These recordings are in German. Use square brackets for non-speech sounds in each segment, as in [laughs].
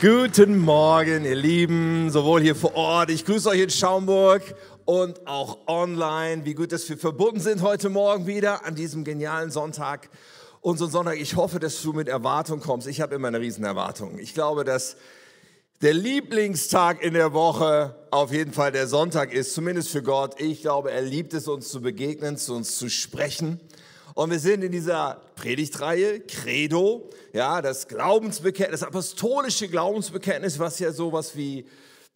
Guten Morgen, ihr Lieben, sowohl hier vor Ort. Ich grüße euch in Schaumburg und auch online. Wie gut, dass wir verbunden sind heute Morgen wieder an diesem genialen Sonntag. Unseren Sonntag. Ich hoffe, dass du mit Erwartung kommst. Ich habe immer eine riesen Erwartung. Ich glaube, dass der Lieblingstag in der Woche auf jeden Fall der Sonntag ist, zumindest für Gott. Ich glaube, er liebt es, uns zu begegnen, zu uns zu sprechen. Und wir sind in dieser Predigtreihe Credo, ja, das Glaubensbekenntnis, das apostolische Glaubensbekenntnis, was ja sowas wie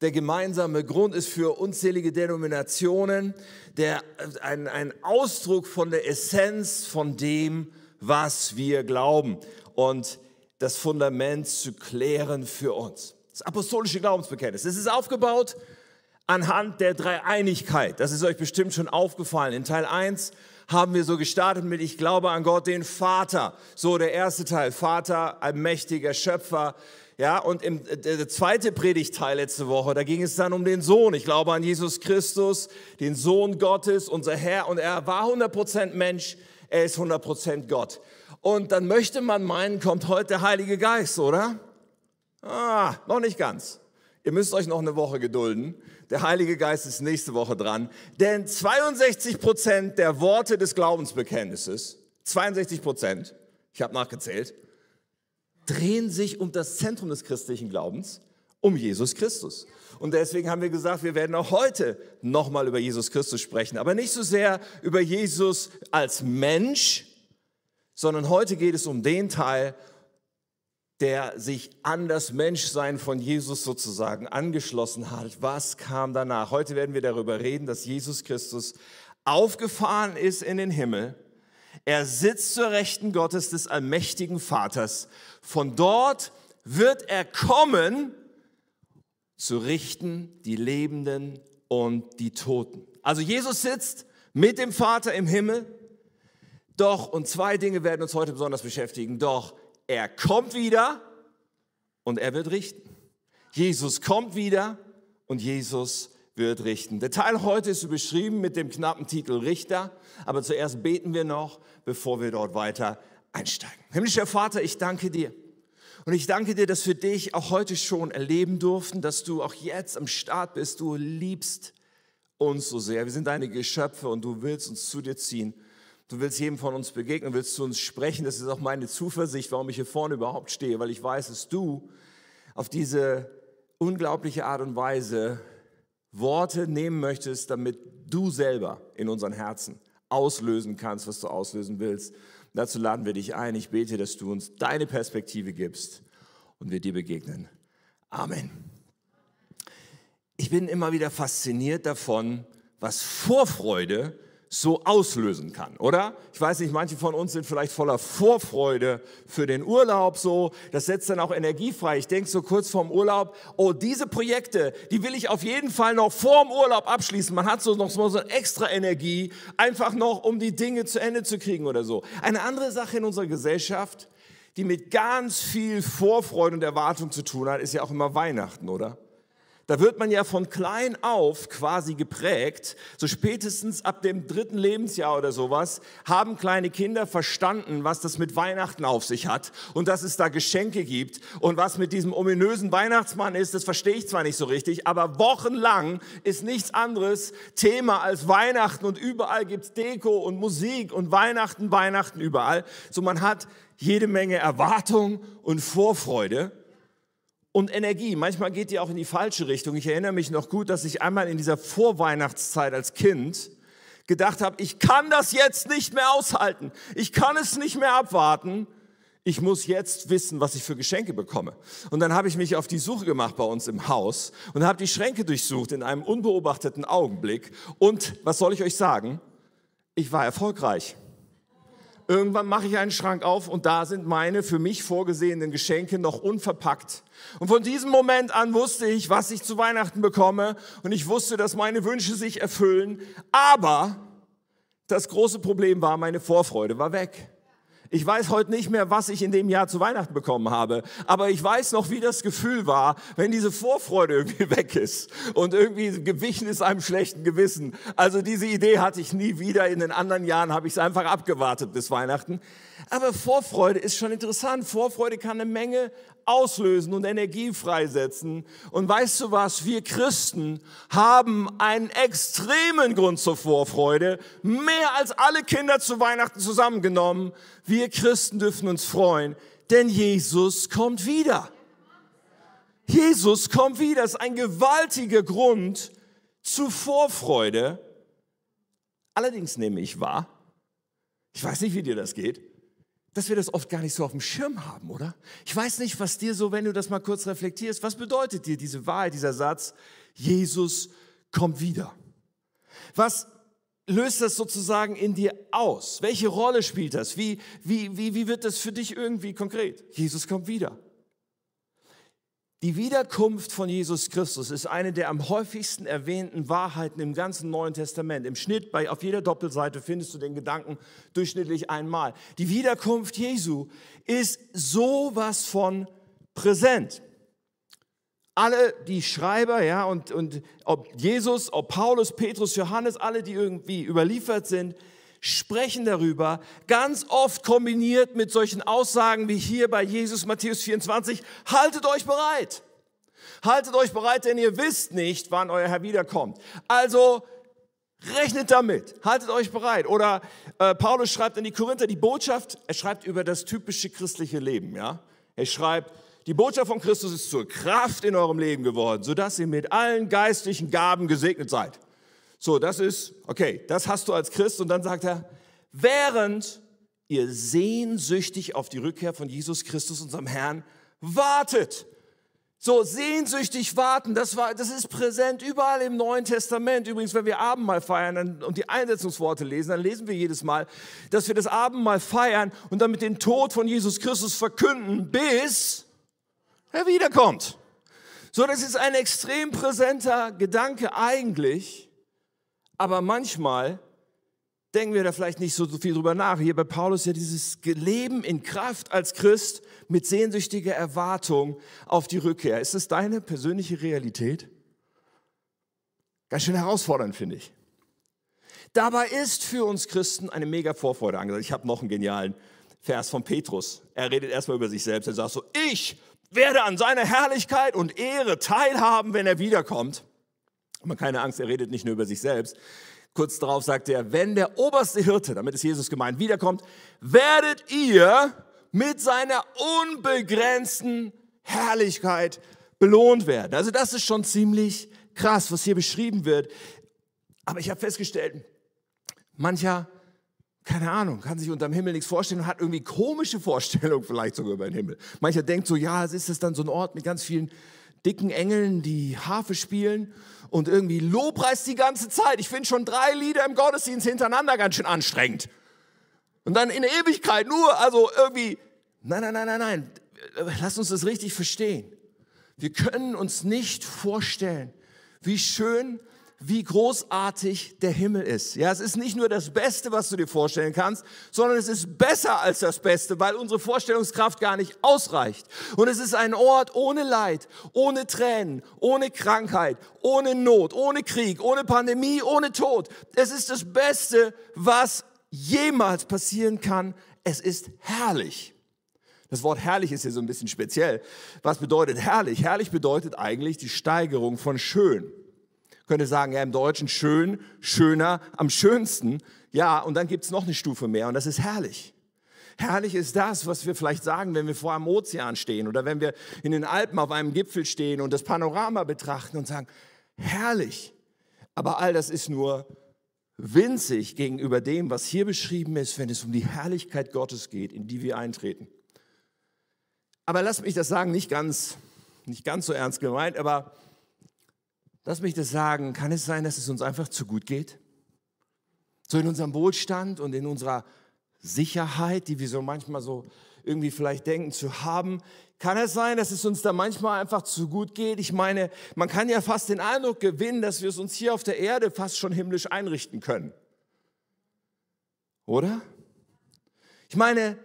der gemeinsame Grund ist für unzählige Denominationen, der ein, ein Ausdruck von der Essenz von dem, was wir glauben und das Fundament zu klären für uns. Das apostolische Glaubensbekenntnis. Es ist aufgebaut anhand der Dreieinigkeit. Das ist euch bestimmt schon aufgefallen. In Teil 1 haben wir so gestartet mit Ich glaube an Gott, den Vater. So der erste Teil, Vater, ein mächtiger Schöpfer. Ja, und im der zweite Predigtteil letzte Woche, da ging es dann um den Sohn. Ich glaube an Jesus Christus, den Sohn Gottes, unser Herr. Und er war 100% Mensch, er ist 100% Gott. Und dann möchte man meinen, kommt heute der Heilige Geist, oder? Ah, noch nicht ganz. Ihr müsst euch noch eine Woche gedulden. Der Heilige Geist ist nächste Woche dran. Denn 62 Prozent der Worte des Glaubensbekenntnisses, 62 Prozent, ich habe nachgezählt, drehen sich um das Zentrum des christlichen Glaubens, um Jesus Christus. Und deswegen haben wir gesagt, wir werden auch heute nochmal über Jesus Christus sprechen. Aber nicht so sehr über Jesus als Mensch, sondern heute geht es um den Teil, der sich an das Menschsein von Jesus sozusagen angeschlossen hat. Was kam danach? Heute werden wir darüber reden, dass Jesus Christus aufgefahren ist in den Himmel. Er sitzt zur Rechten Gottes des allmächtigen Vaters. Von dort wird er kommen, zu richten die Lebenden und die Toten. Also Jesus sitzt mit dem Vater im Himmel. Doch, und zwei Dinge werden uns heute besonders beschäftigen. Doch, er kommt wieder und er wird richten. Jesus kommt wieder und Jesus wird richten. Der Teil heute ist überschrieben mit dem knappen Titel Richter, aber zuerst beten wir noch, bevor wir dort weiter einsteigen. Himmlischer Vater, ich danke dir. Und ich danke dir, dass wir dich auch heute schon erleben durften, dass du auch jetzt am Start bist. Du liebst uns so sehr. Wir sind deine Geschöpfe und du willst uns zu dir ziehen. Du willst jedem von uns begegnen, willst zu uns sprechen. Das ist auch meine Zuversicht, warum ich hier vorne überhaupt stehe, weil ich weiß, dass du auf diese unglaubliche Art und Weise Worte nehmen möchtest, damit du selber in unseren Herzen auslösen kannst, was du auslösen willst. Dazu laden wir dich ein. Ich bete, dass du uns deine Perspektive gibst und wir dir begegnen. Amen. Ich bin immer wieder fasziniert davon, was Vorfreude so auslösen kann, oder? Ich weiß nicht, manche von uns sind vielleicht voller Vorfreude für den Urlaub so. Das setzt dann auch Energie frei. Ich denke so kurz vorm Urlaub, oh, diese Projekte, die will ich auf jeden Fall noch vorm Urlaub abschließen. Man hat so noch so eine extra Energie, einfach noch, um die Dinge zu Ende zu kriegen oder so. Eine andere Sache in unserer Gesellschaft, die mit ganz viel Vorfreude und Erwartung zu tun hat, ist ja auch immer Weihnachten, oder? Da wird man ja von klein auf quasi geprägt. So spätestens ab dem dritten Lebensjahr oder sowas haben kleine Kinder verstanden, was das mit Weihnachten auf sich hat und dass es da Geschenke gibt und was mit diesem ominösen Weihnachtsmann ist. Das verstehe ich zwar nicht so richtig, aber wochenlang ist nichts anderes Thema als Weihnachten und überall gibt's Deko und Musik und Weihnachten, Weihnachten überall. So man hat jede Menge Erwartung und Vorfreude und Energie. Manchmal geht die auch in die falsche Richtung. Ich erinnere mich noch gut, dass ich einmal in dieser Vorweihnachtszeit als Kind gedacht habe, ich kann das jetzt nicht mehr aushalten. Ich kann es nicht mehr abwarten. Ich muss jetzt wissen, was ich für Geschenke bekomme. Und dann habe ich mich auf die Suche gemacht bei uns im Haus und habe die Schränke durchsucht in einem unbeobachteten Augenblick. Und was soll ich euch sagen? Ich war erfolgreich. Irgendwann mache ich einen Schrank auf und da sind meine für mich vorgesehenen Geschenke noch unverpackt. Und von diesem Moment an wusste ich, was ich zu Weihnachten bekomme und ich wusste, dass meine Wünsche sich erfüllen. Aber das große Problem war, meine Vorfreude war weg. Ich weiß heute nicht mehr, was ich in dem Jahr zu Weihnachten bekommen habe, aber ich weiß noch, wie das Gefühl war, wenn diese Vorfreude irgendwie [laughs] weg ist und irgendwie gewichen ist einem schlechten Gewissen. Also diese Idee hatte ich nie wieder. In den anderen Jahren habe ich es einfach abgewartet bis Weihnachten. Aber Vorfreude ist schon interessant. Vorfreude kann eine Menge auslösen und Energie freisetzen. Und weißt du was? Wir Christen haben einen extremen Grund zur Vorfreude. Mehr als alle Kinder zu Weihnachten zusammengenommen. Wir Christen dürfen uns freuen, denn Jesus kommt wieder. Jesus kommt wieder. Das ist ein gewaltiger Grund zu Vorfreude. Allerdings nehme ich wahr, ich weiß nicht, wie dir das geht, dass wir das oft gar nicht so auf dem Schirm haben, oder? Ich weiß nicht, was dir so, wenn du das mal kurz reflektierst, was bedeutet dir diese Wahrheit, dieser Satz, Jesus kommt wieder? Was löst das sozusagen in dir aus? Welche Rolle spielt das? Wie, wie, wie, wie wird das für dich irgendwie konkret? Jesus kommt wieder. Die Wiederkunft von Jesus Christus ist eine der am häufigsten erwähnten Wahrheiten im ganzen Neuen Testament. Im Schnitt bei, auf jeder Doppelseite findest du den Gedanken durchschnittlich einmal. Die Wiederkunft Jesu ist sowas von präsent. Alle die Schreiber, ja, und, und ob Jesus, ob Paulus, Petrus, Johannes, alle, die irgendwie überliefert sind, sprechen darüber, ganz oft kombiniert mit solchen Aussagen wie hier bei Jesus Matthäus 24, haltet euch bereit. Haltet euch bereit, denn ihr wisst nicht, wann euer Herr wiederkommt. Also rechnet damit, haltet euch bereit. Oder äh, Paulus schreibt an die Korinther die Botschaft, er schreibt über das typische christliche Leben. Ja? Er schreibt, die Botschaft von Christus ist zur Kraft in eurem Leben geworden, sodass ihr mit allen geistlichen Gaben gesegnet seid. So, das ist, okay, das hast du als Christ. Und dann sagt er, während ihr sehnsüchtig auf die Rückkehr von Jesus Christus, unserem Herrn, wartet. So sehnsüchtig warten, das, war, das ist präsent überall im Neuen Testament. Übrigens, wenn wir Abendmahl feiern und die Einsetzungsworte lesen, dann lesen wir jedes Mal, dass wir das Abendmahl feiern und damit den Tod von Jesus Christus verkünden, bis er wiederkommt. So, das ist ein extrem präsenter Gedanke eigentlich. Aber manchmal denken wir da vielleicht nicht so viel drüber nach. Hier bei Paulus ja dieses Leben in Kraft als Christ mit sehnsüchtiger Erwartung auf die Rückkehr. Ist es deine persönliche Realität? Ganz schön herausfordernd, finde ich. Dabei ist für uns Christen eine mega Vorfreude angesagt. Ich habe noch einen genialen Vers von Petrus. Er redet erstmal über sich selbst. Er sagt so, ich werde an seiner Herrlichkeit und Ehre teilhaben, wenn er wiederkommt. Aber keine Angst, er redet nicht nur über sich selbst. Kurz darauf sagt er, wenn der oberste Hirte, damit ist Jesus gemeint, wiederkommt, werdet ihr mit seiner unbegrenzten Herrlichkeit belohnt werden. Also das ist schon ziemlich krass, was hier beschrieben wird. Aber ich habe festgestellt, mancher, keine Ahnung, kann sich unterm Himmel nichts vorstellen und hat irgendwie komische Vorstellungen vielleicht sogar über den Himmel. Mancher denkt so, ja, es ist es dann so ein Ort mit ganz vielen dicken Engeln, die Harfe spielen und irgendwie Lobpreis die ganze Zeit. Ich finde schon drei Lieder im Gottesdienst hintereinander ganz schön anstrengend. Und dann in Ewigkeit nur, also irgendwie, nein, nein, nein, nein, nein. Lass uns das richtig verstehen. Wir können uns nicht vorstellen, wie schön wie großartig der Himmel ist. Ja, es ist nicht nur das Beste, was du dir vorstellen kannst, sondern es ist besser als das Beste, weil unsere Vorstellungskraft gar nicht ausreicht. Und es ist ein Ort ohne Leid, ohne Tränen, ohne Krankheit, ohne Not, ohne Krieg, ohne Pandemie, ohne Tod. Es ist das Beste, was jemals passieren kann. Es ist herrlich. Das Wort herrlich ist hier so ein bisschen speziell. Was bedeutet herrlich? Herrlich bedeutet eigentlich die Steigerung von schön könnte sagen, ja, im Deutschen schön, schöner, am schönsten. Ja, und dann gibt es noch eine Stufe mehr und das ist herrlich. Herrlich ist das, was wir vielleicht sagen, wenn wir vor einem Ozean stehen oder wenn wir in den Alpen auf einem Gipfel stehen und das Panorama betrachten und sagen, herrlich. Aber all das ist nur winzig gegenüber dem, was hier beschrieben ist, wenn es um die Herrlichkeit Gottes geht, in die wir eintreten. Aber lass mich das sagen, nicht ganz, nicht ganz so ernst gemeint, aber Lass mich das sagen, kann es sein, dass es uns einfach zu gut geht? So in unserem Wohlstand und in unserer Sicherheit, die wir so manchmal so irgendwie vielleicht denken zu haben, kann es sein, dass es uns da manchmal einfach zu gut geht? Ich meine, man kann ja fast den Eindruck gewinnen, dass wir es uns hier auf der Erde fast schon himmlisch einrichten können. Oder? Ich meine,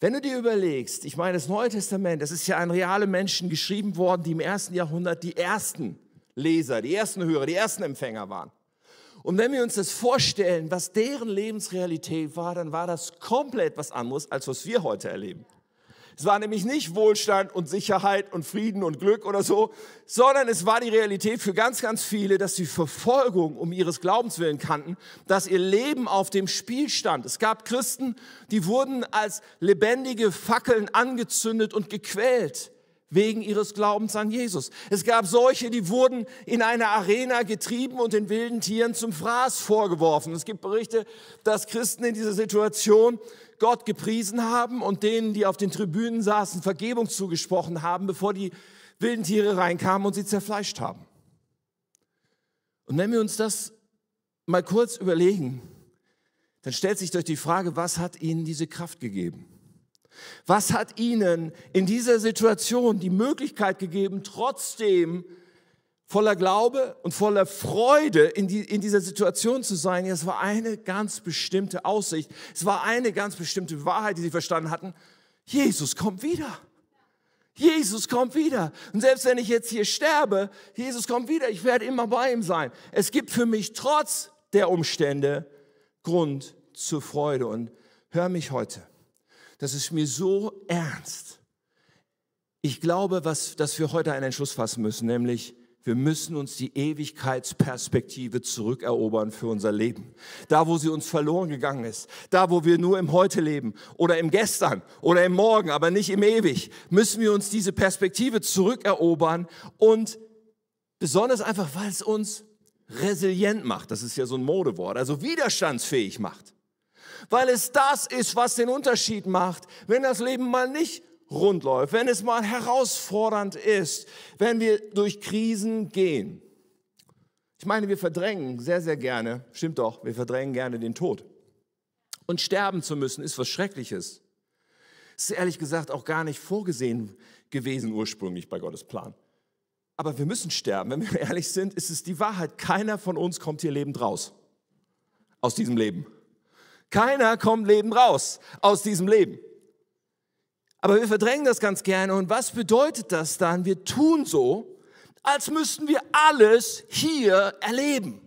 wenn du dir überlegst, ich meine, das Neue Testament, das ist ja an reale Menschen geschrieben worden, die im ersten Jahrhundert die ersten Leser, die ersten Hörer, die ersten Empfänger waren. Und wenn wir uns das vorstellen, was deren Lebensrealität war, dann war das komplett was anderes, als was wir heute erleben. Es war nämlich nicht Wohlstand und Sicherheit und Frieden und Glück oder so, sondern es war die Realität für ganz, ganz viele, dass sie Verfolgung um ihres Glaubens willen kannten, dass ihr Leben auf dem Spiel stand. Es gab Christen, die wurden als lebendige Fackeln angezündet und gequält wegen ihres Glaubens an Jesus. Es gab solche, die wurden in eine Arena getrieben und den wilden Tieren zum Fraß vorgeworfen. Es gibt Berichte, dass Christen in dieser Situation Gott gepriesen haben und denen, die auf den Tribünen saßen, Vergebung zugesprochen haben, bevor die wilden Tiere reinkamen und sie zerfleischt haben. Und wenn wir uns das mal kurz überlegen, dann stellt sich durch die Frage, was hat ihnen diese Kraft gegeben? Was hat ihnen in dieser Situation die Möglichkeit gegeben, trotzdem voller Glaube und voller Freude in, die, in dieser Situation zu sein? Ja, es war eine ganz bestimmte Aussicht. Es war eine ganz bestimmte Wahrheit, die sie verstanden hatten. Jesus kommt wieder. Jesus kommt wieder. Und selbst wenn ich jetzt hier sterbe, Jesus kommt wieder. Ich werde immer bei ihm sein. Es gibt für mich trotz der Umstände Grund zur Freude. Und hör mich heute das ist mir so ernst. Ich glaube, was, dass wir heute einen Entschluss fassen müssen, nämlich wir müssen uns die Ewigkeitsperspektive zurückerobern für unser Leben. Da, wo sie uns verloren gegangen ist, da, wo wir nur im Heute leben oder im Gestern oder im Morgen, aber nicht im Ewig, müssen wir uns diese Perspektive zurückerobern und besonders einfach, weil es uns resilient macht. Das ist ja so ein Modewort, also widerstandsfähig macht weil es das ist, was den Unterschied macht, wenn das Leben mal nicht rund läuft, wenn es mal herausfordernd ist, wenn wir durch Krisen gehen. Ich meine, wir verdrängen sehr, sehr gerne, stimmt doch, wir verdrängen gerne den Tod. Und sterben zu müssen ist was Schreckliches. Es ist ehrlich gesagt auch gar nicht vorgesehen gewesen ursprünglich bei Gottes Plan. Aber wir müssen sterben. Wenn wir ehrlich sind, ist es die Wahrheit. Keiner von uns kommt hier lebend raus. Aus diesem Leben. Keiner kommt lebend raus aus diesem Leben. Aber wir verdrängen das ganz gerne. Und was bedeutet das dann? Wir tun so, als müssten wir alles hier erleben.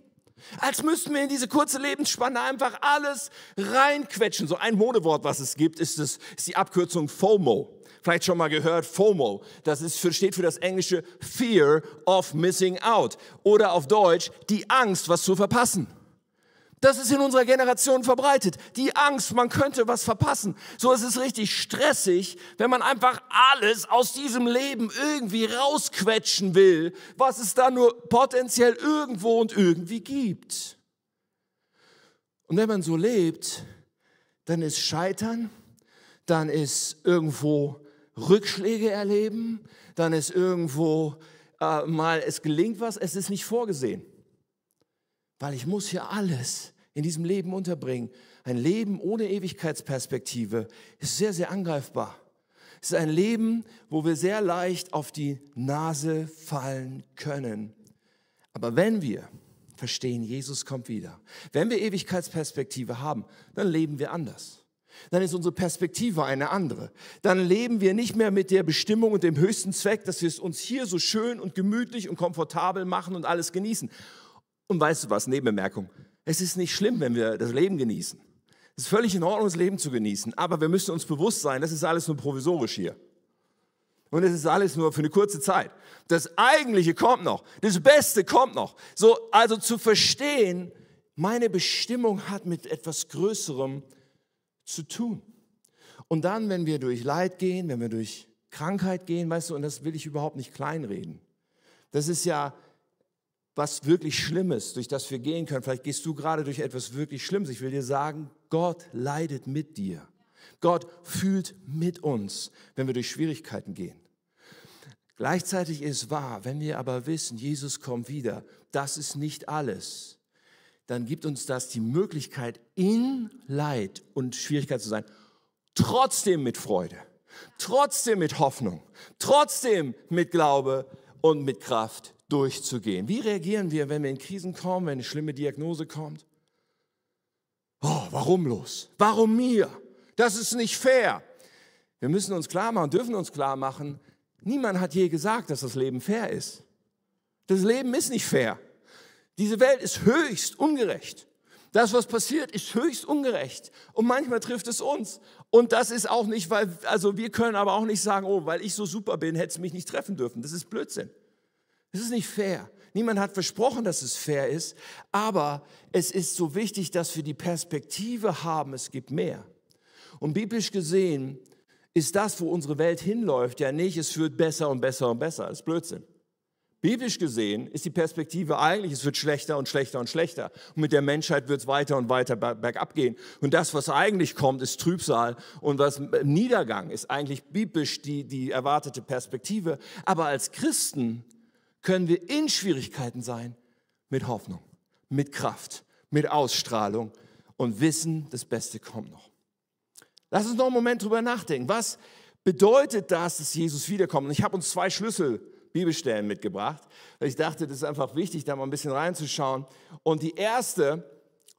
Als müssten wir in diese kurze Lebensspanne einfach alles reinquetschen. So ein Modewort, was es gibt, ist, das, ist die Abkürzung FOMO. Vielleicht schon mal gehört, FOMO. Das ist steht für das englische Fear of Missing Out. Oder auf Deutsch die Angst, was zu verpassen. Das ist in unserer Generation verbreitet. Die Angst, man könnte was verpassen. So ist es richtig stressig, wenn man einfach alles aus diesem Leben irgendwie rausquetschen will, was es da nur potenziell irgendwo und irgendwie gibt. Und wenn man so lebt, dann ist Scheitern, dann ist irgendwo Rückschläge erleben, dann ist irgendwo äh, mal, es gelingt was, es ist nicht vorgesehen weil ich muss hier alles in diesem Leben unterbringen. Ein Leben ohne Ewigkeitsperspektive ist sehr, sehr angreifbar. Es ist ein Leben, wo wir sehr leicht auf die Nase fallen können. Aber wenn wir verstehen, Jesus kommt wieder, wenn wir Ewigkeitsperspektive haben, dann leben wir anders. Dann ist unsere Perspektive eine andere. Dann leben wir nicht mehr mit der Bestimmung und dem höchsten Zweck, dass wir es uns hier so schön und gemütlich und komfortabel machen und alles genießen. Und weißt du was, Nebenbemerkung, es ist nicht schlimm, wenn wir das Leben genießen. Es ist völlig in Ordnung, das Leben zu genießen, aber wir müssen uns bewusst sein, das ist alles nur provisorisch hier. Und es ist alles nur für eine kurze Zeit. Das Eigentliche kommt noch. Das Beste kommt noch. So, also zu verstehen, meine Bestimmung hat mit etwas Größerem zu tun. Und dann, wenn wir durch Leid gehen, wenn wir durch Krankheit gehen, weißt du, und das will ich überhaupt nicht kleinreden. Das ist ja was wirklich Schlimmes, durch das wir gehen können. Vielleicht gehst du gerade durch etwas wirklich Schlimmes. Ich will dir sagen, Gott leidet mit dir. Gott fühlt mit uns, wenn wir durch Schwierigkeiten gehen. Gleichzeitig ist wahr, wenn wir aber wissen, Jesus kommt wieder, das ist nicht alles, dann gibt uns das die Möglichkeit, in Leid und Schwierigkeit zu sein, trotzdem mit Freude, trotzdem mit Hoffnung, trotzdem mit Glaube und mit Kraft durchzugehen. Wie reagieren wir, wenn wir in Krisen kommen, wenn eine schlimme Diagnose kommt? Oh, warum los? Warum mir? Das ist nicht fair. Wir müssen uns klar machen, dürfen uns klar machen, niemand hat je gesagt, dass das Leben fair ist. Das Leben ist nicht fair. Diese Welt ist höchst ungerecht. Das, was passiert, ist höchst ungerecht. Und manchmal trifft es uns. Und das ist auch nicht, weil, also wir können aber auch nicht sagen, oh, weil ich so super bin, hätte es mich nicht treffen dürfen. Das ist Blödsinn. Das ist nicht fair. Niemand hat versprochen, dass es fair ist. Aber es ist so wichtig, dass wir die Perspektive haben, es gibt mehr. Und biblisch gesehen ist das, wo unsere Welt hinläuft, ja nicht, es wird besser und besser und besser. Das ist Blödsinn. Biblisch gesehen ist die Perspektive eigentlich, es wird schlechter und schlechter und schlechter. Und mit der Menschheit wird es weiter und weiter bergab gehen. Und das, was eigentlich kommt, ist Trübsal. Und was Niedergang ist eigentlich biblisch die, die erwartete Perspektive. Aber als Christen können wir in Schwierigkeiten sein mit Hoffnung, mit Kraft, mit Ausstrahlung und wissen, das Beste kommt noch. Lass uns noch einen Moment drüber nachdenken. Was bedeutet das, dass Jesus wiederkommt? Und ich habe uns zwei Schlüssel Bibelstellen mitgebracht, weil ich dachte, das ist einfach wichtig, da mal ein bisschen reinzuschauen. Und die erste,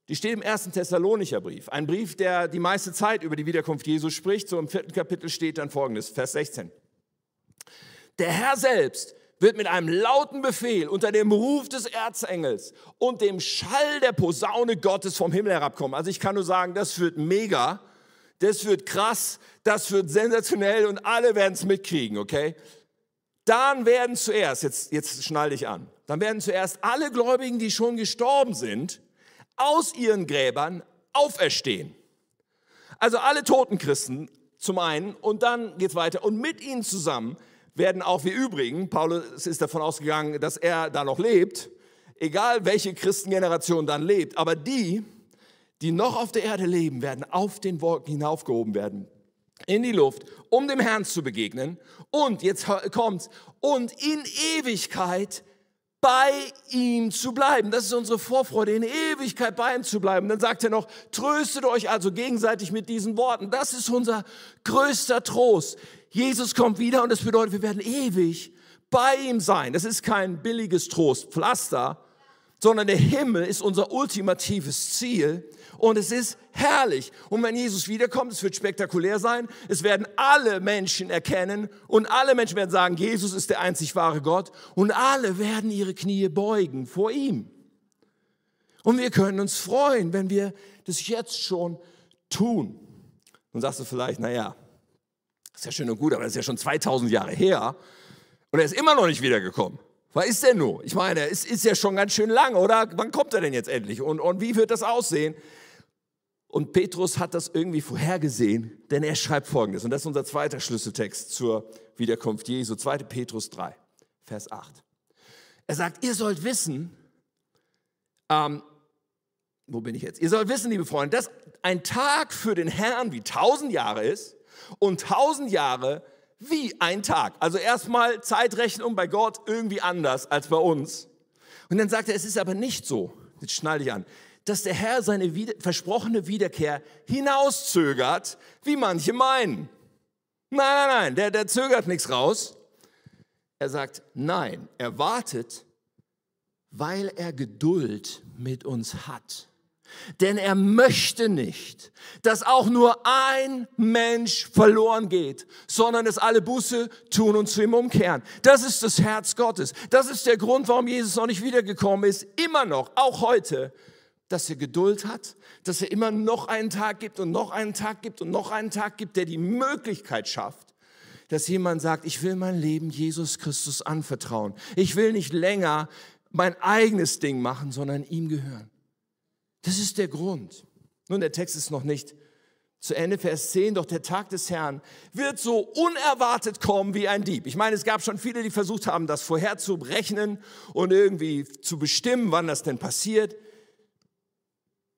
die steht im ersten Thessalonicher Brief. Ein Brief, der die meiste Zeit über die Wiederkunft Jesu spricht. So im vierten Kapitel steht dann folgendes, Vers 16. Der Herr selbst wird mit einem lauten Befehl unter dem Ruf des Erzengels und dem Schall der Posaune Gottes vom Himmel herabkommen. Also ich kann nur sagen, das wird mega, das wird krass, das wird sensationell und alle werden es mitkriegen, okay? Dann werden zuerst, jetzt, jetzt schnall dich an, dann werden zuerst alle Gläubigen, die schon gestorben sind, aus ihren Gräbern auferstehen. Also alle toten Christen zum einen und dann geht's weiter und mit ihnen zusammen werden auch wir übrigen, Paulus ist davon ausgegangen, dass er da noch lebt, egal welche Christengeneration dann lebt, aber die, die noch auf der Erde leben, werden auf den Wolken hinaufgehoben werden in die Luft, um dem Herrn zu begegnen. Und jetzt kommt's, und in Ewigkeit bei ihm zu bleiben. Das ist unsere Vorfreude, in Ewigkeit bei ihm zu bleiben. Dann sagt er noch, tröstet euch also gegenseitig mit diesen Worten. Das ist unser größter Trost. Jesus kommt wieder und das bedeutet, wir werden ewig bei ihm sein. Das ist kein billiges Trostpflaster, sondern der Himmel ist unser ultimatives Ziel und es ist herrlich. Und wenn Jesus wiederkommt, es wird spektakulär sein, es werden alle Menschen erkennen und alle Menschen werden sagen, Jesus ist der einzig wahre Gott und alle werden ihre Knie beugen vor ihm. Und wir können uns freuen, wenn wir das jetzt schon tun. Nun sagst du vielleicht, naja, ist ja schön und gut, aber das ist ja schon 2000 Jahre her und er ist immer noch nicht wiedergekommen. Was ist denn nur? Ich meine, es ist ja schon ganz schön lang, oder? Wann kommt er denn jetzt endlich? Und, und wie wird das aussehen? Und Petrus hat das irgendwie vorhergesehen, denn er schreibt folgendes, und das ist unser zweiter Schlüsseltext zur Wiederkunft Jesu, 2. Petrus 3, Vers 8. Er sagt, ihr sollt wissen, ähm, wo bin ich jetzt? Ihr sollt wissen, liebe Freunde, dass ein Tag für den Herrn wie tausend Jahre ist und tausend Jahre wie ein Tag. Also erstmal Zeitrechnung bei Gott irgendwie anders als bei uns. Und dann sagt er, es ist aber nicht so. Jetzt schnall dich an dass der Herr seine wieder, versprochene Wiederkehr hinauszögert, wie manche meinen. Nein, nein, nein, der, der zögert nichts raus. Er sagt, nein, er wartet, weil er Geduld mit uns hat. Denn er möchte nicht, dass auch nur ein Mensch verloren geht, sondern dass alle Buße tun und zu ihm umkehren. Das ist das Herz Gottes. Das ist der Grund, warum Jesus noch nicht wiedergekommen ist. Immer noch, auch heute, dass er Geduld hat, dass er immer noch einen Tag gibt und noch einen Tag gibt und noch einen Tag gibt, der die Möglichkeit schafft, dass jemand sagt, ich will mein Leben Jesus Christus anvertrauen. Ich will nicht länger mein eigenes Ding machen, sondern ihm gehören. Das ist der Grund. Nun, der Text ist noch nicht zu Ende, Vers 10, doch der Tag des Herrn wird so unerwartet kommen wie ein Dieb. Ich meine, es gab schon viele, die versucht haben, das vorherzurechnen und irgendwie zu bestimmen, wann das denn passiert.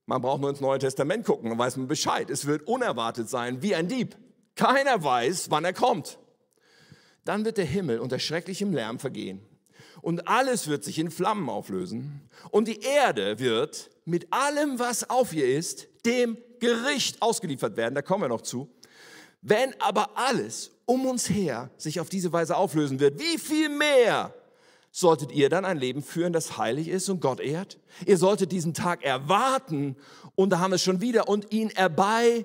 Man braucht nur ins Neue Testament gucken, dann weiß man Bescheid. Es wird unerwartet sein, wie ein Dieb. Keiner weiß, wann er kommt. Dann wird der Himmel unter schrecklichem Lärm vergehen und alles wird sich in Flammen auflösen und die Erde wird mit allem, was auf ihr ist, dem Gericht ausgeliefert werden. Da kommen wir noch zu. Wenn aber alles um uns her sich auf diese Weise auflösen wird, wie viel mehr solltet ihr dann ein Leben führen, das heilig ist und Gott ehrt. Ihr solltet diesen Tag erwarten und da haben wir es schon wieder und ihn erbeisehnen.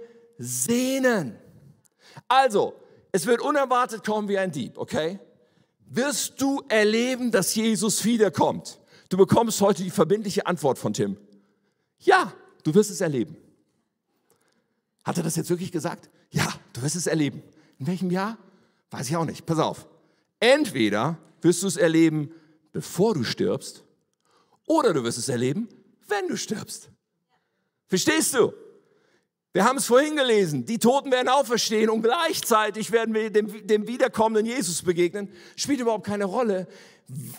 Also, es wird unerwartet kommen wie ein Dieb, okay? Wirst du erleben, dass Jesus wiederkommt? Du bekommst heute die verbindliche Antwort von Tim. Ja, du wirst es erleben. Hat er das jetzt wirklich gesagt? Ja, du wirst es erleben. In welchem Jahr? Weiß ich auch nicht. Pass auf. Entweder wirst du es erleben, bevor du stirbst, oder du wirst es erleben, wenn du stirbst. Verstehst du? Wir haben es vorhin gelesen, die Toten werden auferstehen und gleichzeitig werden wir dem, dem wiederkommenden Jesus begegnen. Spielt überhaupt keine Rolle,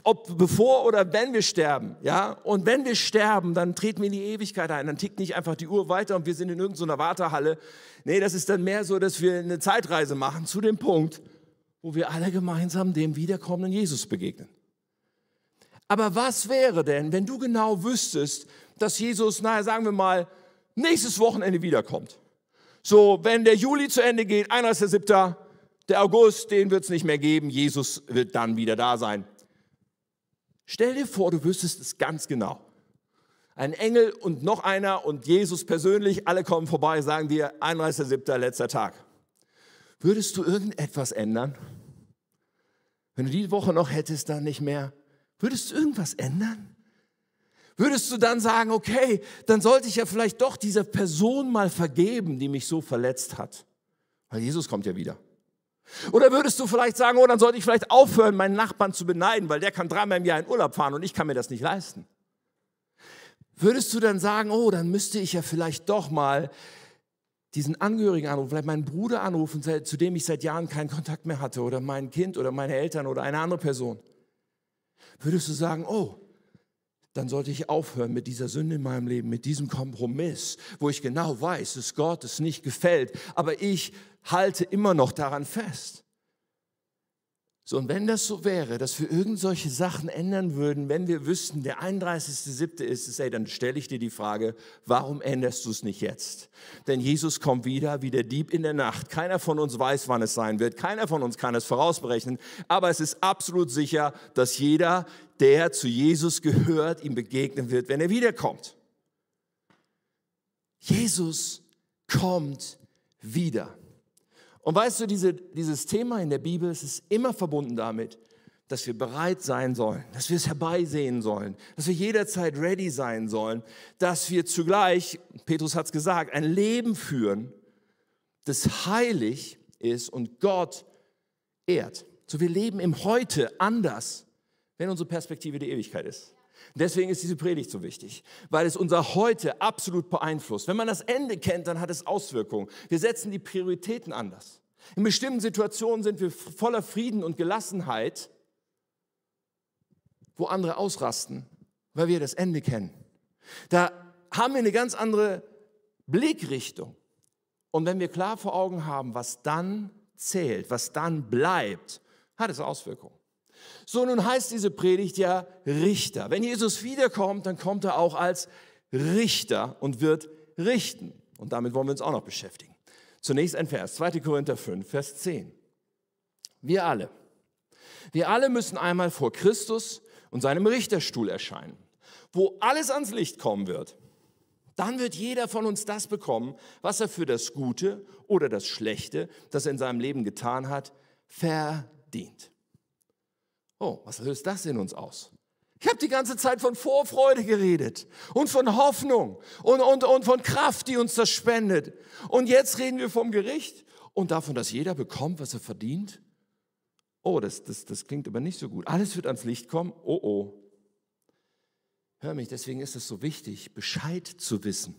ob bevor oder wenn wir sterben. Ja? Und wenn wir sterben, dann treten wir in die Ewigkeit ein. Dann tickt nicht einfach die Uhr weiter und wir sind in irgendeiner Wartehalle. Nee, das ist dann mehr so, dass wir eine Zeitreise machen zu dem Punkt, wo wir alle gemeinsam dem wiederkommenden Jesus begegnen. Aber was wäre denn, wenn du genau wüsstest, dass Jesus, naja, sagen wir mal, nächstes Wochenende wiederkommt. So, wenn der Juli zu Ende geht, 31.7., der August, den wird es nicht mehr geben, Jesus wird dann wieder da sein. Stell dir vor, du wüsstest es ganz genau. Ein Engel und noch einer und Jesus persönlich, alle kommen vorbei, sagen dir, 31.7., letzter Tag. Würdest du irgendetwas ändern? Wenn du die Woche noch hättest, dann nicht mehr. Würdest du irgendwas ändern? Würdest du dann sagen, okay, dann sollte ich ja vielleicht doch dieser Person mal vergeben, die mich so verletzt hat? Weil Jesus kommt ja wieder. Oder würdest du vielleicht sagen, oh, dann sollte ich vielleicht aufhören, meinen Nachbarn zu beneiden, weil der kann dreimal im Jahr in Urlaub fahren und ich kann mir das nicht leisten? Würdest du dann sagen, oh, dann müsste ich ja vielleicht doch mal diesen Angehörigen anrufen, vielleicht meinen Bruder anrufen, zu dem ich seit Jahren keinen Kontakt mehr hatte, oder mein Kind oder meine Eltern oder eine andere Person? Würdest du sagen, oh, dann sollte ich aufhören mit dieser Sünde in meinem Leben, mit diesem Kompromiss, wo ich genau weiß, dass Gott es nicht gefällt, aber ich halte immer noch daran fest. So, und wenn das so wäre, dass wir irgend solche Sachen ändern würden, wenn wir wüssten, der 31.7. ist es, ey, dann stelle ich dir die Frage, warum änderst du es nicht jetzt? Denn Jesus kommt wieder, wie der Dieb in der Nacht. Keiner von uns weiß, wann es sein wird. Keiner von uns kann es vorausberechnen. Aber es ist absolut sicher, dass jeder, der zu Jesus gehört, ihm begegnen wird, wenn er wiederkommt. Jesus kommt wieder. Und weißt du, diese, dieses Thema in der Bibel, es ist immer verbunden damit, dass wir bereit sein sollen, dass wir es herbeisehen sollen, dass wir jederzeit ready sein sollen, dass wir zugleich, Petrus hat es gesagt, ein Leben führen, das heilig ist und Gott ehrt. So wir leben im Heute anders, wenn unsere Perspektive die Ewigkeit ist. Deswegen ist diese Predigt so wichtig, weil es unser Heute absolut beeinflusst. Wenn man das Ende kennt, dann hat es Auswirkungen. Wir setzen die Prioritäten anders. In bestimmten Situationen sind wir voller Frieden und Gelassenheit, wo andere ausrasten, weil wir das Ende kennen. Da haben wir eine ganz andere Blickrichtung. Und wenn wir klar vor Augen haben, was dann zählt, was dann bleibt, hat es Auswirkungen. So, nun heißt diese Predigt ja Richter. Wenn Jesus wiederkommt, dann kommt er auch als Richter und wird richten. Und damit wollen wir uns auch noch beschäftigen. Zunächst ein Vers, 2. Korinther 5, Vers 10. Wir alle, wir alle müssen einmal vor Christus und seinem Richterstuhl erscheinen, wo alles ans Licht kommen wird. Dann wird jeder von uns das bekommen, was er für das Gute oder das Schlechte, das er in seinem Leben getan hat, verdient. Oh, was löst das in uns aus? Ich habe die ganze Zeit von Vorfreude geredet und von Hoffnung und, und, und von Kraft, die uns das spendet. Und jetzt reden wir vom Gericht und davon, dass jeder bekommt, was er verdient. Oh, das, das, das klingt aber nicht so gut. Alles wird ans Licht kommen. Oh, oh. Hör mich, deswegen ist es so wichtig, Bescheid zu wissen.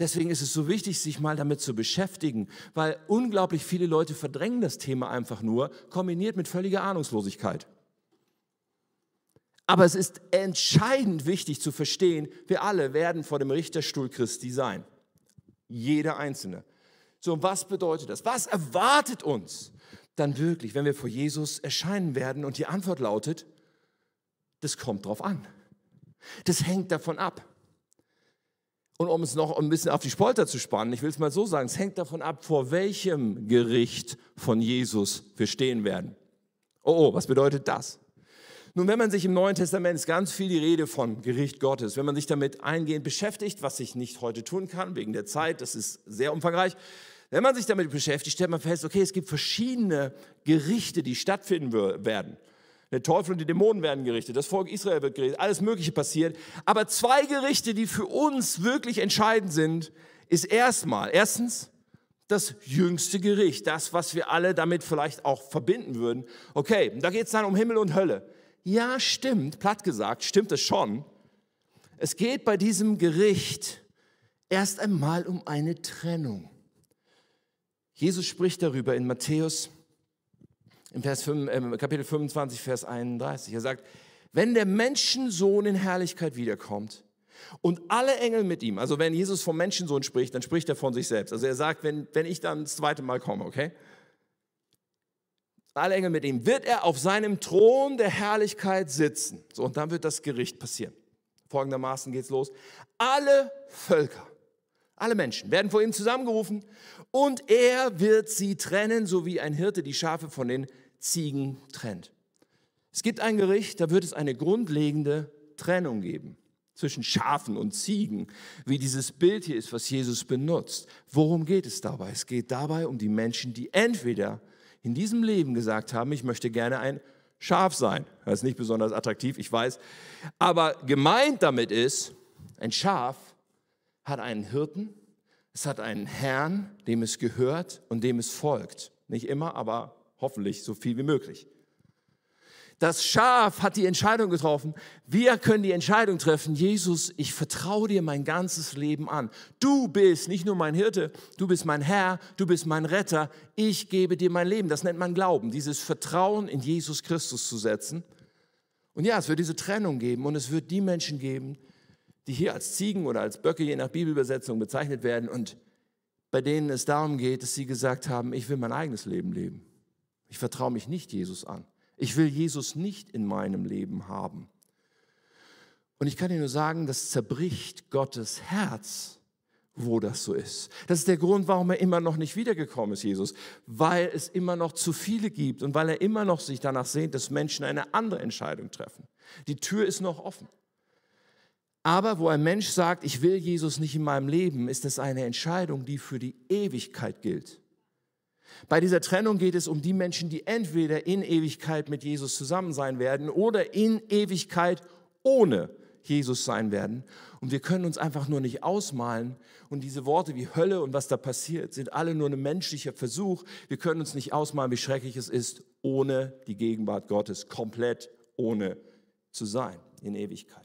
Deswegen ist es so wichtig, sich mal damit zu beschäftigen, weil unglaublich viele Leute verdrängen das Thema einfach nur, kombiniert mit völliger Ahnungslosigkeit. Aber es ist entscheidend wichtig zu verstehen, wir alle werden vor dem Richterstuhl Christi sein. Jeder Einzelne. So, was bedeutet das? Was erwartet uns dann wirklich, wenn wir vor Jesus erscheinen werden? Und die Antwort lautet, das kommt drauf an. Das hängt davon ab. Und um es noch ein bisschen auf die Spolter zu spannen, ich will es mal so sagen, es hängt davon ab, vor welchem Gericht von Jesus wir stehen werden. Oh, oh, was bedeutet das? Nun, wenn man sich im Neuen Testament ist ganz viel die Rede von Gericht Gottes, wenn man sich damit eingehend beschäftigt, was ich nicht heute tun kann wegen der Zeit, das ist sehr umfangreich. Wenn man sich damit beschäftigt, stellt man fest, okay, es gibt verschiedene Gerichte, die stattfinden werden. Der Teufel und die Dämonen werden gerichtet, das Volk Israel wird gerichtet, alles Mögliche passiert. Aber zwei Gerichte, die für uns wirklich entscheidend sind, ist erstmal, erstens, das jüngste Gericht, das, was wir alle damit vielleicht auch verbinden würden. Okay, da geht es dann um Himmel und Hölle. Ja, stimmt, platt gesagt, stimmt es schon. Es geht bei diesem Gericht erst einmal um eine Trennung. Jesus spricht darüber in Matthäus im Vers 5, äh, Kapitel 25, Vers 31. Er sagt, wenn der Menschensohn in Herrlichkeit wiederkommt und alle Engel mit ihm, also wenn Jesus vom Menschensohn spricht, dann spricht er von sich selbst. Also er sagt, wenn, wenn ich dann das zweite Mal komme, okay? Alle Engel mit ihm, wird er auf seinem Thron der Herrlichkeit sitzen. So, und dann wird das Gericht passieren. Folgendermaßen geht's los. Alle Völker, alle Menschen werden vor ihm zusammengerufen und er wird sie trennen, so wie ein Hirte die Schafe von den Ziegen trennt. Es gibt ein Gericht, da wird es eine grundlegende Trennung geben zwischen Schafen und Ziegen, wie dieses Bild hier ist, was Jesus benutzt. Worum geht es dabei? Es geht dabei um die Menschen, die entweder in diesem Leben gesagt haben, ich möchte gerne ein Schaf sein. Das ist nicht besonders attraktiv, ich weiß. Aber gemeint damit ist, ein Schaf hat einen Hirten, es hat einen Herrn, dem es gehört und dem es folgt. Nicht immer, aber hoffentlich so viel wie möglich. Das Schaf hat die Entscheidung getroffen. Wir können die Entscheidung treffen, Jesus, ich vertraue dir mein ganzes Leben an. Du bist nicht nur mein Hirte, du bist mein Herr, du bist mein Retter. Ich gebe dir mein Leben. Das nennt man Glauben, dieses Vertrauen in Jesus Christus zu setzen. Und ja, es wird diese Trennung geben und es wird die Menschen geben, die hier als Ziegen oder als Böcke, je nach Bibelübersetzung, bezeichnet werden und bei denen es darum geht, dass sie gesagt haben, ich will mein eigenes Leben leben. Ich vertraue mich nicht Jesus an. Ich will Jesus nicht in meinem Leben haben. Und ich kann dir nur sagen, das zerbricht Gottes Herz, wo das so ist. Das ist der Grund, warum er immer noch nicht wiedergekommen ist, Jesus, weil es immer noch zu viele gibt und weil er immer noch sich danach sehnt, dass Menschen eine andere Entscheidung treffen. Die Tür ist noch offen. Aber wo ein Mensch sagt, ich will Jesus nicht in meinem Leben, ist es eine Entscheidung, die für die Ewigkeit gilt. Bei dieser Trennung geht es um die Menschen, die entweder in Ewigkeit mit Jesus zusammen sein werden oder in Ewigkeit ohne Jesus sein werden. Und wir können uns einfach nur nicht ausmalen. Und diese Worte wie Hölle und was da passiert, sind alle nur ein menschlicher Versuch. Wir können uns nicht ausmalen, wie schrecklich es ist, ohne die Gegenwart Gottes, komplett ohne zu sein in Ewigkeit.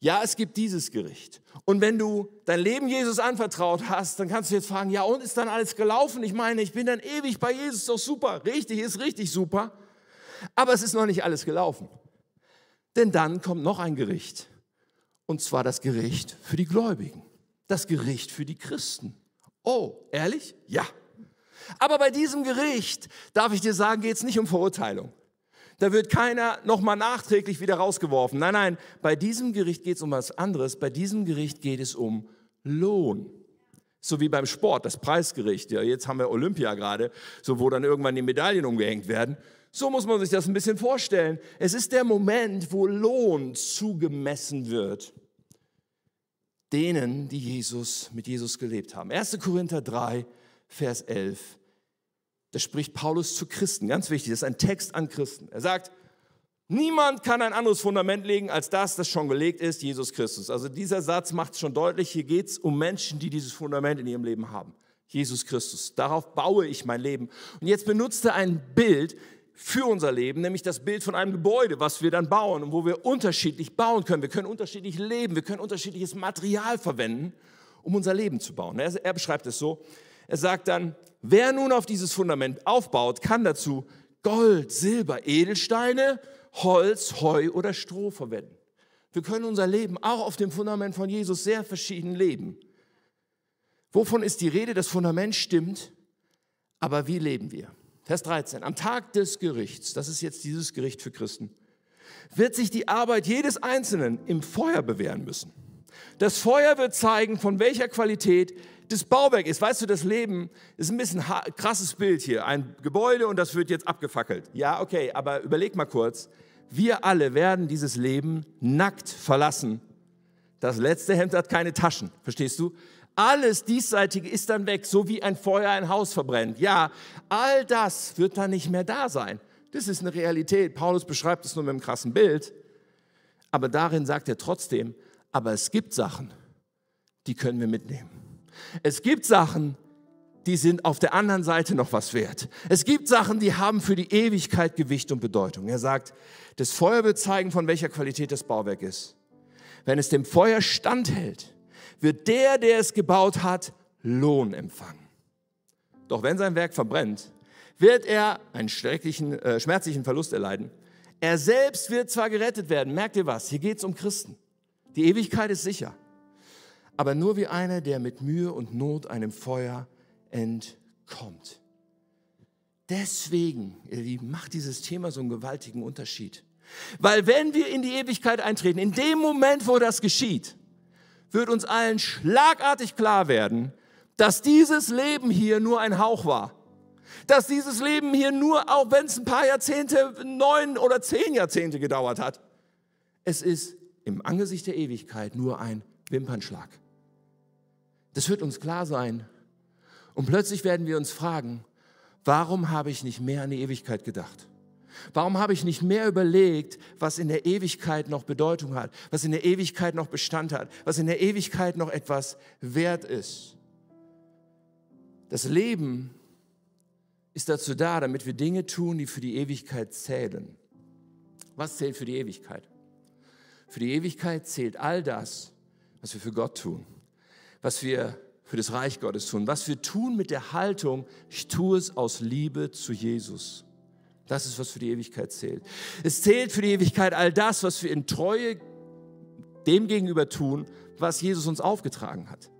Ja, es gibt dieses Gericht. Und wenn du dein Leben Jesus anvertraut hast, dann kannst du jetzt fragen, ja, und ist dann alles gelaufen? Ich meine, ich bin dann ewig bei Jesus, ist doch super. Richtig, ist richtig super. Aber es ist noch nicht alles gelaufen. Denn dann kommt noch ein Gericht. Und zwar das Gericht für die Gläubigen. Das Gericht für die Christen. Oh, ehrlich? Ja. Aber bei diesem Gericht, darf ich dir sagen, geht es nicht um Verurteilung. Da wird keiner nochmal nachträglich wieder rausgeworfen. Nein, nein, bei diesem Gericht geht es um was anderes. Bei diesem Gericht geht es um Lohn. So wie beim Sport, das Preisgericht. Ja, jetzt haben wir Olympia gerade, so wo dann irgendwann die Medaillen umgehängt werden. So muss man sich das ein bisschen vorstellen. Es ist der Moment, wo Lohn zugemessen wird denen, die Jesus mit Jesus gelebt haben. 1. Korinther 3, Vers 11 das spricht Paulus zu Christen, ganz wichtig, das ist ein Text an Christen. Er sagt, niemand kann ein anderes Fundament legen als das, das schon gelegt ist, Jesus Christus. Also dieser Satz macht es schon deutlich, hier geht es um Menschen, die dieses Fundament in ihrem Leben haben. Jesus Christus. Darauf baue ich mein Leben. Und jetzt benutzt er ein Bild für unser Leben, nämlich das Bild von einem Gebäude, was wir dann bauen und wo wir unterschiedlich bauen können. Wir können unterschiedlich leben, wir können unterschiedliches Material verwenden, um unser Leben zu bauen. Er, er beschreibt es so. Er sagt dann, Wer nun auf dieses Fundament aufbaut, kann dazu Gold, Silber, Edelsteine, Holz, Heu oder Stroh verwenden. Wir können unser Leben auch auf dem Fundament von Jesus sehr verschieden leben. Wovon ist die Rede? Das Fundament stimmt, aber wie leben wir? Vers 13. Am Tag des Gerichts, das ist jetzt dieses Gericht für Christen, wird sich die Arbeit jedes Einzelnen im Feuer bewähren müssen. Das Feuer wird zeigen, von welcher Qualität das Bauwerk ist. Weißt du, das Leben ist ein bisschen krasses Bild hier. Ein Gebäude und das wird jetzt abgefackelt. Ja, okay, aber überleg mal kurz. Wir alle werden dieses Leben nackt verlassen. Das letzte Hemd hat keine Taschen, verstehst du? Alles Diesseitige ist dann weg, so wie ein Feuer ein Haus verbrennt. Ja, all das wird dann nicht mehr da sein. Das ist eine Realität. Paulus beschreibt es nur mit einem krassen Bild. Aber darin sagt er trotzdem, aber es gibt Sachen, die können wir mitnehmen. Es gibt Sachen, die sind auf der anderen Seite noch was wert. Es gibt Sachen, die haben für die Ewigkeit Gewicht und Bedeutung. Er sagt, das Feuer wird zeigen, von welcher Qualität das Bauwerk ist. Wenn es dem Feuer standhält, wird der, der es gebaut hat, Lohn empfangen. Doch wenn sein Werk verbrennt, wird er einen schrecklichen, äh, schmerzlichen Verlust erleiden. Er selbst wird zwar gerettet werden, merkt ihr was? Hier geht es um Christen. Die Ewigkeit ist sicher, aber nur wie einer, der mit Mühe und Not einem Feuer entkommt. Deswegen, ihr Lieben, macht dieses Thema so einen gewaltigen Unterschied. Weil wenn wir in die Ewigkeit eintreten, in dem Moment, wo das geschieht, wird uns allen schlagartig klar werden, dass dieses Leben hier nur ein Hauch war. Dass dieses Leben hier nur, auch wenn es ein paar Jahrzehnte, neun oder zehn Jahrzehnte gedauert hat, es ist im Angesicht der Ewigkeit nur ein Wimpernschlag. Das wird uns klar sein. Und plötzlich werden wir uns fragen, warum habe ich nicht mehr an die Ewigkeit gedacht? Warum habe ich nicht mehr überlegt, was in der Ewigkeit noch Bedeutung hat, was in der Ewigkeit noch Bestand hat, was in der Ewigkeit noch etwas wert ist? Das Leben ist dazu da, damit wir Dinge tun, die für die Ewigkeit zählen. Was zählt für die Ewigkeit? Für die Ewigkeit zählt all das, was wir für Gott tun, was wir für das Reich Gottes tun, was wir tun mit der Haltung, ich tue es aus Liebe zu Jesus. Das ist, was für die Ewigkeit zählt. Es zählt für die Ewigkeit all das, was wir in Treue dem gegenüber tun, was Jesus uns aufgetragen hat.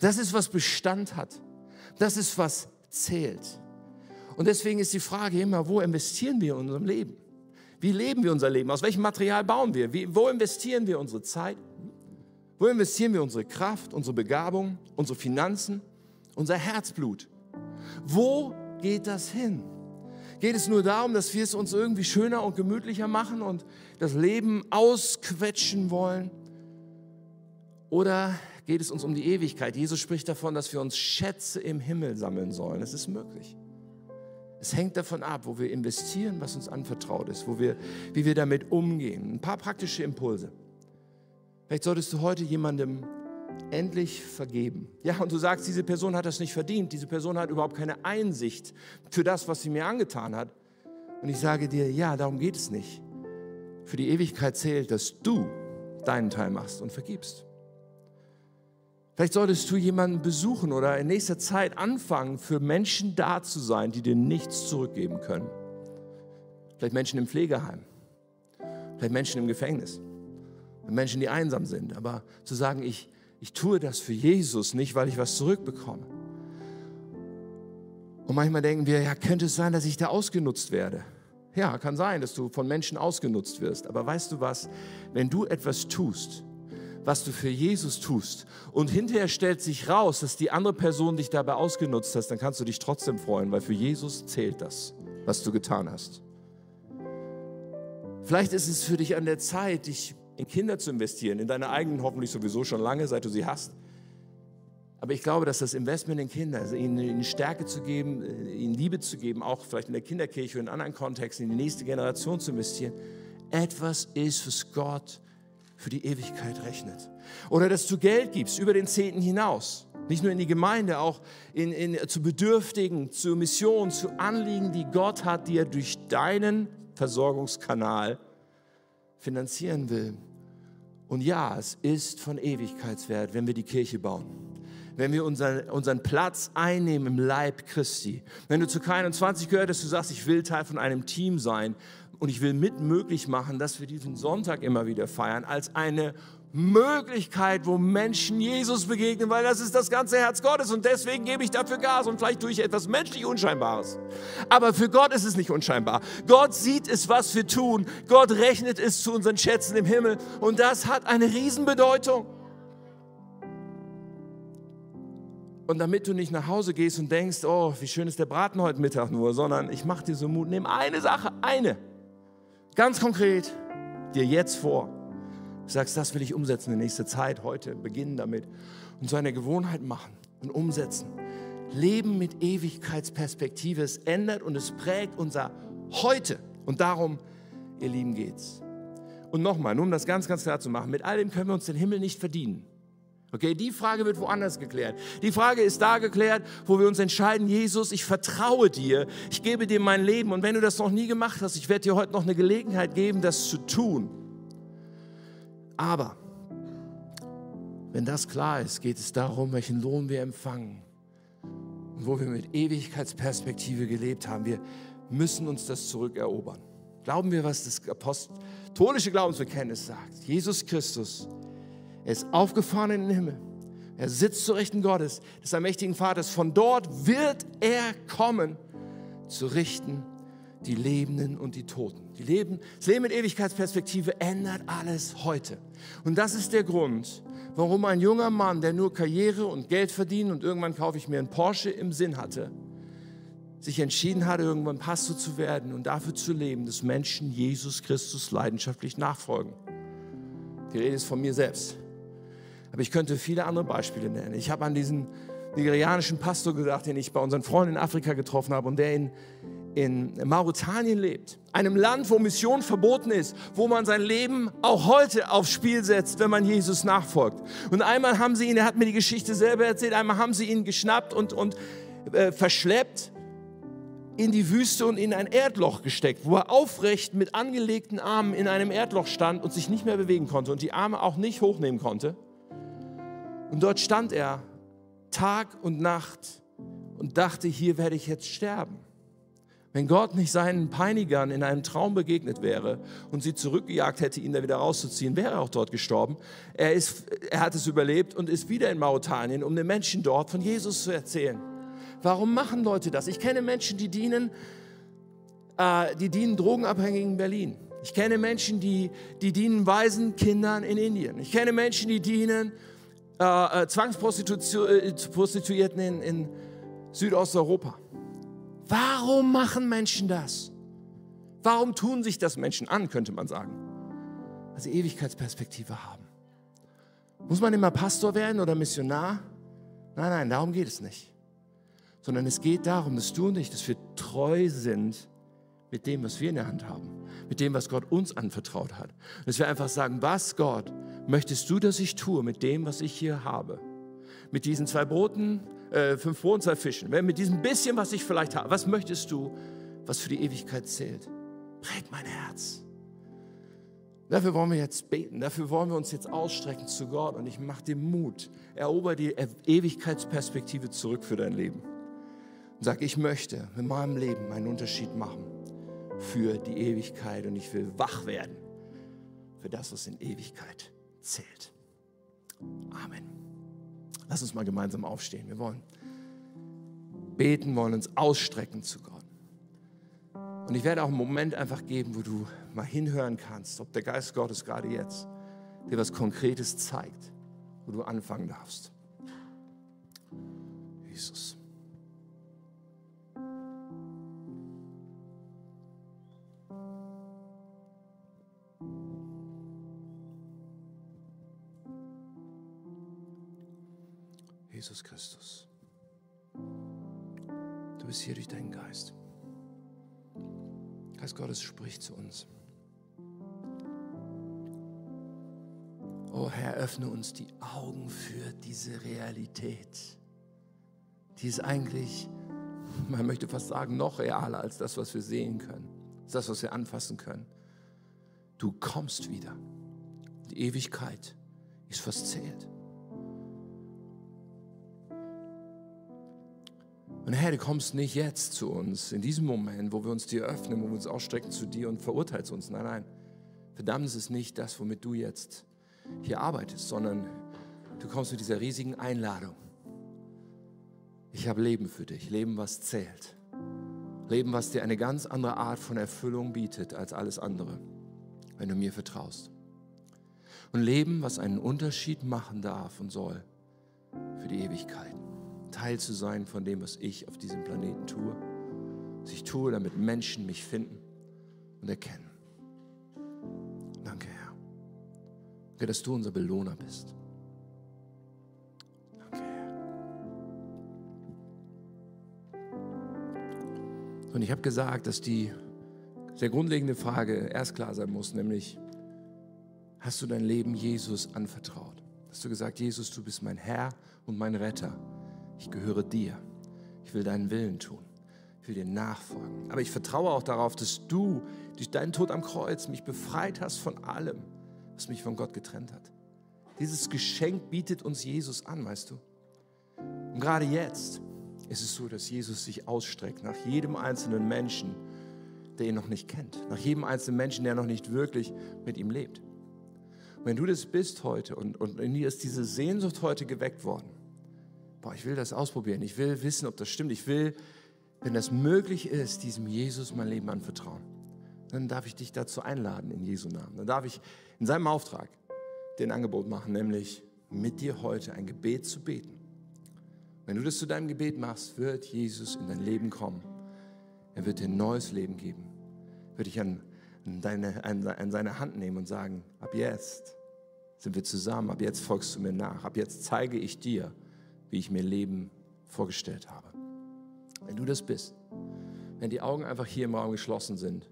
Das ist, was Bestand hat. Das ist, was zählt. Und deswegen ist die Frage immer, wo investieren wir in unserem Leben? Wie leben wir unser Leben? Aus welchem Material bauen wir? Wie, wo investieren wir unsere Zeit? Wo investieren wir unsere Kraft, unsere Begabung, unsere Finanzen, unser Herzblut? Wo geht das hin? Geht es nur darum, dass wir es uns irgendwie schöner und gemütlicher machen und das Leben ausquetschen wollen? Oder geht es uns um die Ewigkeit? Jesus spricht davon, dass wir uns Schätze im Himmel sammeln sollen. Es ist möglich. Es hängt davon ab, wo wir investieren, was uns anvertraut ist, wo wir, wie wir damit umgehen. Ein paar praktische Impulse. Vielleicht solltest du heute jemandem endlich vergeben. Ja, und du sagst, diese Person hat das nicht verdient, diese Person hat überhaupt keine Einsicht für das, was sie mir angetan hat. Und ich sage dir, ja, darum geht es nicht. Für die Ewigkeit zählt, dass du deinen Teil machst und vergibst. Vielleicht solltest du jemanden besuchen oder in nächster Zeit anfangen, für Menschen da zu sein, die dir nichts zurückgeben können. Vielleicht Menschen im Pflegeheim, vielleicht Menschen im Gefängnis, Menschen, die einsam sind. Aber zu sagen, ich, ich tue das für Jesus, nicht weil ich was zurückbekomme. Und manchmal denken wir, ja, könnte es sein, dass ich da ausgenutzt werde? Ja, kann sein, dass du von Menschen ausgenutzt wirst. Aber weißt du was? Wenn du etwas tust, was du für Jesus tust und hinterher stellt sich raus, dass die andere Person dich dabei ausgenutzt hast, dann kannst du dich trotzdem freuen, weil für Jesus zählt das, was du getan hast. Vielleicht ist es für dich an der Zeit, dich in Kinder zu investieren, in deine eigenen hoffentlich sowieso schon lange, seit du sie hast. Aber ich glaube, dass das Investment in Kinder, also ihnen, Stärke zu geben, äh, ihnen Liebe zu geben, auch vielleicht in der Kinderkirche und in anderen Kontexten, in die nächste Generation zu investieren, etwas ist, was Gott für die Ewigkeit rechnet. Oder dass du Geld gibst über den Zehnten hinaus. Nicht nur in die Gemeinde, auch in, in, zu Bedürftigen, zu Missionen, zu Anliegen, die Gott hat, die er durch deinen Versorgungskanal finanzieren will. Und ja, es ist von Ewigkeitswert, wenn wir die Kirche bauen. Wenn wir unseren, unseren Platz einnehmen im Leib Christi. Wenn du zu K21 gehört, dass du sagst, ich will Teil von einem Team sein, und ich will mit möglich machen, dass wir diesen Sonntag immer wieder feiern, als eine Möglichkeit, wo Menschen Jesus begegnen, weil das ist das ganze Herz Gottes und deswegen gebe ich dafür Gas und vielleicht tue ich etwas menschlich Unscheinbares. Aber für Gott ist es nicht unscheinbar. Gott sieht es, was wir tun. Gott rechnet es zu unseren Schätzen im Himmel und das hat eine Riesenbedeutung. Und damit du nicht nach Hause gehst und denkst, oh, wie schön ist der Braten heute Mittag nur, sondern ich mache dir so Mut, nimm eine Sache, eine ganz konkret dir jetzt vor. Du sagst, das will ich umsetzen in nächster Zeit, heute beginnen damit und so eine Gewohnheit machen und umsetzen. Leben mit Ewigkeitsperspektive, es ändert und es prägt unser Heute. Und darum, ihr Lieben, geht's. Und nochmal, nur um das ganz, ganz klar zu machen, mit all dem können wir uns den Himmel nicht verdienen. Okay, die Frage wird woanders geklärt. Die Frage ist da geklärt, wo wir uns entscheiden, Jesus, ich vertraue dir, ich gebe dir mein Leben und wenn du das noch nie gemacht hast, ich werde dir heute noch eine Gelegenheit geben, das zu tun. Aber wenn das klar ist, geht es darum, welchen Lohn wir empfangen und wo wir mit Ewigkeitsperspektive gelebt haben. Wir müssen uns das zurückerobern. Glauben wir, was das apostolische Glaubensbekenntnis sagt? Jesus Christus er ist aufgefahren in den Himmel. Er sitzt zu Rechten Gottes, des allmächtigen Vaters. Von dort wird er kommen, zu richten die Lebenden und die Toten. Die Leben, das Leben mit Ewigkeitsperspektive ändert alles heute. Und das ist der Grund, warum ein junger Mann, der nur Karriere und Geld verdient und irgendwann kaufe ich mir einen Porsche im Sinn hatte, sich entschieden hat, irgendwann Pastor zu werden und dafür zu leben, dass Menschen Jesus Christus leidenschaftlich nachfolgen. Die Rede ist von mir selbst. Aber ich könnte viele andere Beispiele nennen. Ich habe an diesen nigerianischen Pastor gedacht, den ich bei unseren Freunden in Afrika getroffen habe und der in, in Mauretanien lebt. Einem Land, wo Mission verboten ist, wo man sein Leben auch heute aufs Spiel setzt, wenn man Jesus nachfolgt. Und einmal haben sie ihn, er hat mir die Geschichte selber erzählt, einmal haben sie ihn geschnappt und, und äh, verschleppt in die Wüste und in ein Erdloch gesteckt, wo er aufrecht mit angelegten Armen in einem Erdloch stand und sich nicht mehr bewegen konnte und die Arme auch nicht hochnehmen konnte. Und dort stand er Tag und Nacht und dachte, hier werde ich jetzt sterben. Wenn Gott nicht seinen Peinigern in einem Traum begegnet wäre und sie zurückgejagt hätte, ihn da wieder rauszuziehen, wäre er auch dort gestorben. Er, ist, er hat es überlebt und ist wieder in Mauretanien, um den Menschen dort von Jesus zu erzählen. Warum machen Leute das? Ich kenne Menschen, die dienen, äh, die dienen Drogenabhängigen in Berlin. Ich kenne Menschen, die, die dienen Waisenkindern in Indien. Ich kenne Menschen, die dienen äh, äh Zwangsprostituierten in, in Südosteuropa. Warum machen Menschen das? Warum tun sich das Menschen an, könnte man sagen? Weil sie Ewigkeitsperspektive haben. Muss man immer Pastor werden oder Missionar? Nein, nein, darum geht es nicht. Sondern es geht darum, dass du und ich, dass wir treu sind mit dem, was wir in der Hand haben, mit dem, was Gott uns anvertraut hat. Und dass wir einfach sagen, was Gott möchtest du, dass ich tue mit dem, was ich hier habe? Mit diesen zwei Broten, äh, fünf Broten, zwei Fischen, mit diesem bisschen, was ich vielleicht habe. Was möchtest du, was für die Ewigkeit zählt? Präg mein Herz. Dafür wollen wir jetzt beten, dafür wollen wir uns jetzt ausstrecken zu Gott und ich mache dir Mut. Erober die Ewigkeitsperspektive zurück für dein Leben. Und sag, ich möchte mit meinem Leben einen Unterschied machen für die Ewigkeit und ich will wach werden für das, was in Ewigkeit zählt. Amen. Lass uns mal gemeinsam aufstehen. Wir wollen beten, wollen uns ausstrecken zu Gott. Und ich werde auch einen Moment einfach geben, wo du mal hinhören kannst, ob der Geist Gottes gerade jetzt dir was Konkretes zeigt, wo du anfangen darfst. Jesus. Jesus Christus. Du bist hier durch deinen Geist. Geist Gottes spricht zu uns. Oh Herr, öffne uns die Augen für diese Realität. Die ist eigentlich, man möchte fast sagen, noch realer als das, was wir sehen können. Das, was wir anfassen können. Du kommst wieder. Die Ewigkeit ist fast Und Herr, du kommst nicht jetzt zu uns, in diesem Moment, wo wir uns dir öffnen, wo wir uns ausstrecken zu dir und verurteilst uns. Nein, nein. Verdammnis ist nicht das, womit du jetzt hier arbeitest, sondern du kommst mit dieser riesigen Einladung. Ich habe Leben für dich, Leben, was zählt. Leben, was dir eine ganz andere Art von Erfüllung bietet als alles andere, wenn du mir vertraust. Und Leben, was einen Unterschied machen darf und soll für die Ewigkeit. Teil zu sein von dem, was ich auf diesem Planeten tue. Was ich tue, damit Menschen mich finden und erkennen. Danke, Herr. Danke, dass du unser Belohner bist. Danke, Herr. Und ich habe gesagt, dass die sehr grundlegende Frage erst klar sein muss, nämlich, hast du dein Leben Jesus anvertraut? Hast du gesagt, Jesus, du bist mein Herr und mein Retter. Ich gehöre dir. Ich will deinen Willen tun. Ich will dir nachfolgen. Aber ich vertraue auch darauf, dass du durch deinen Tod am Kreuz mich befreit hast von allem, was mich von Gott getrennt hat. Dieses Geschenk bietet uns Jesus an, weißt du. Und gerade jetzt ist es so, dass Jesus sich ausstreckt nach jedem einzelnen Menschen, der ihn noch nicht kennt, nach jedem einzelnen Menschen, der noch nicht wirklich mit ihm lebt. Und wenn du das bist heute und, und in dir ist diese Sehnsucht heute geweckt worden, boah, ich will das ausprobieren, ich will wissen, ob das stimmt, ich will, wenn das möglich ist, diesem Jesus mein Leben anvertrauen, dann darf ich dich dazu einladen in Jesu Namen. Dann darf ich in seinem Auftrag den Angebot machen, nämlich mit dir heute ein Gebet zu beten. Wenn du das zu deinem Gebet machst, wird Jesus in dein Leben kommen er wird dir ein neues Leben geben. Er wird dich an, deine, an, an seine Hand nehmen und sagen, ab jetzt sind wir zusammen, ab jetzt folgst du mir nach, ab jetzt zeige ich dir, wie ich mir Leben vorgestellt habe. Wenn du das bist, wenn die Augen einfach hier im Raum geschlossen sind,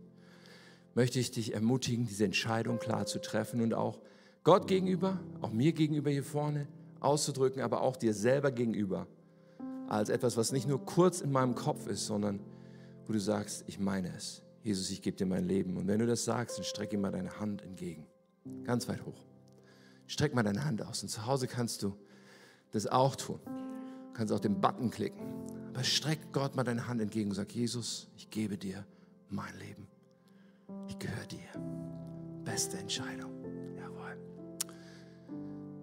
möchte ich dich ermutigen, diese Entscheidung klar zu treffen und auch Gott gegenüber, auch mir gegenüber hier vorne auszudrücken, aber auch dir selber gegenüber, als etwas, was nicht nur kurz in meinem Kopf ist, sondern wo du sagst, ich meine es. Jesus, ich gebe dir mein Leben. Und wenn du das sagst, dann streck ihm mal deine Hand entgegen. Ganz weit hoch. Streck mal deine Hand aus. Und zu Hause kannst du das auch tun. Du kannst auch den Button klicken. Aber streck Gott mal deine Hand entgegen und sag, Jesus, ich gebe dir mein Leben. Ich gehöre dir. Beste Entscheidung. Jawohl.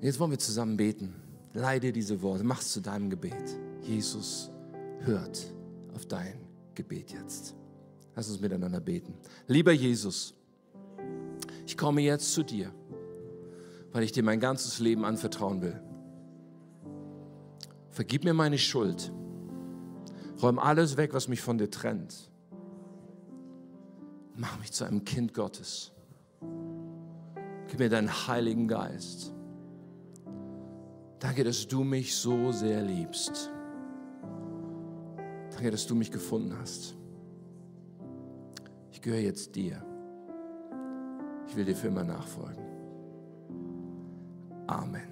Jetzt wollen wir zusammen beten. Leide diese Worte. Mach's zu deinem Gebet. Jesus hört auf dein Gebet jetzt. Lass uns miteinander beten. Lieber Jesus, ich komme jetzt zu dir, weil ich dir mein ganzes Leben anvertrauen will. Vergib mir meine Schuld. Räum alles weg, was mich von dir trennt. Mach mich zu einem Kind Gottes. Gib mir deinen Heiligen Geist. Danke, dass du mich so sehr liebst. Danke, dass du mich gefunden hast. Ich gehöre jetzt dir. Ich will dir für immer nachfolgen. Amen.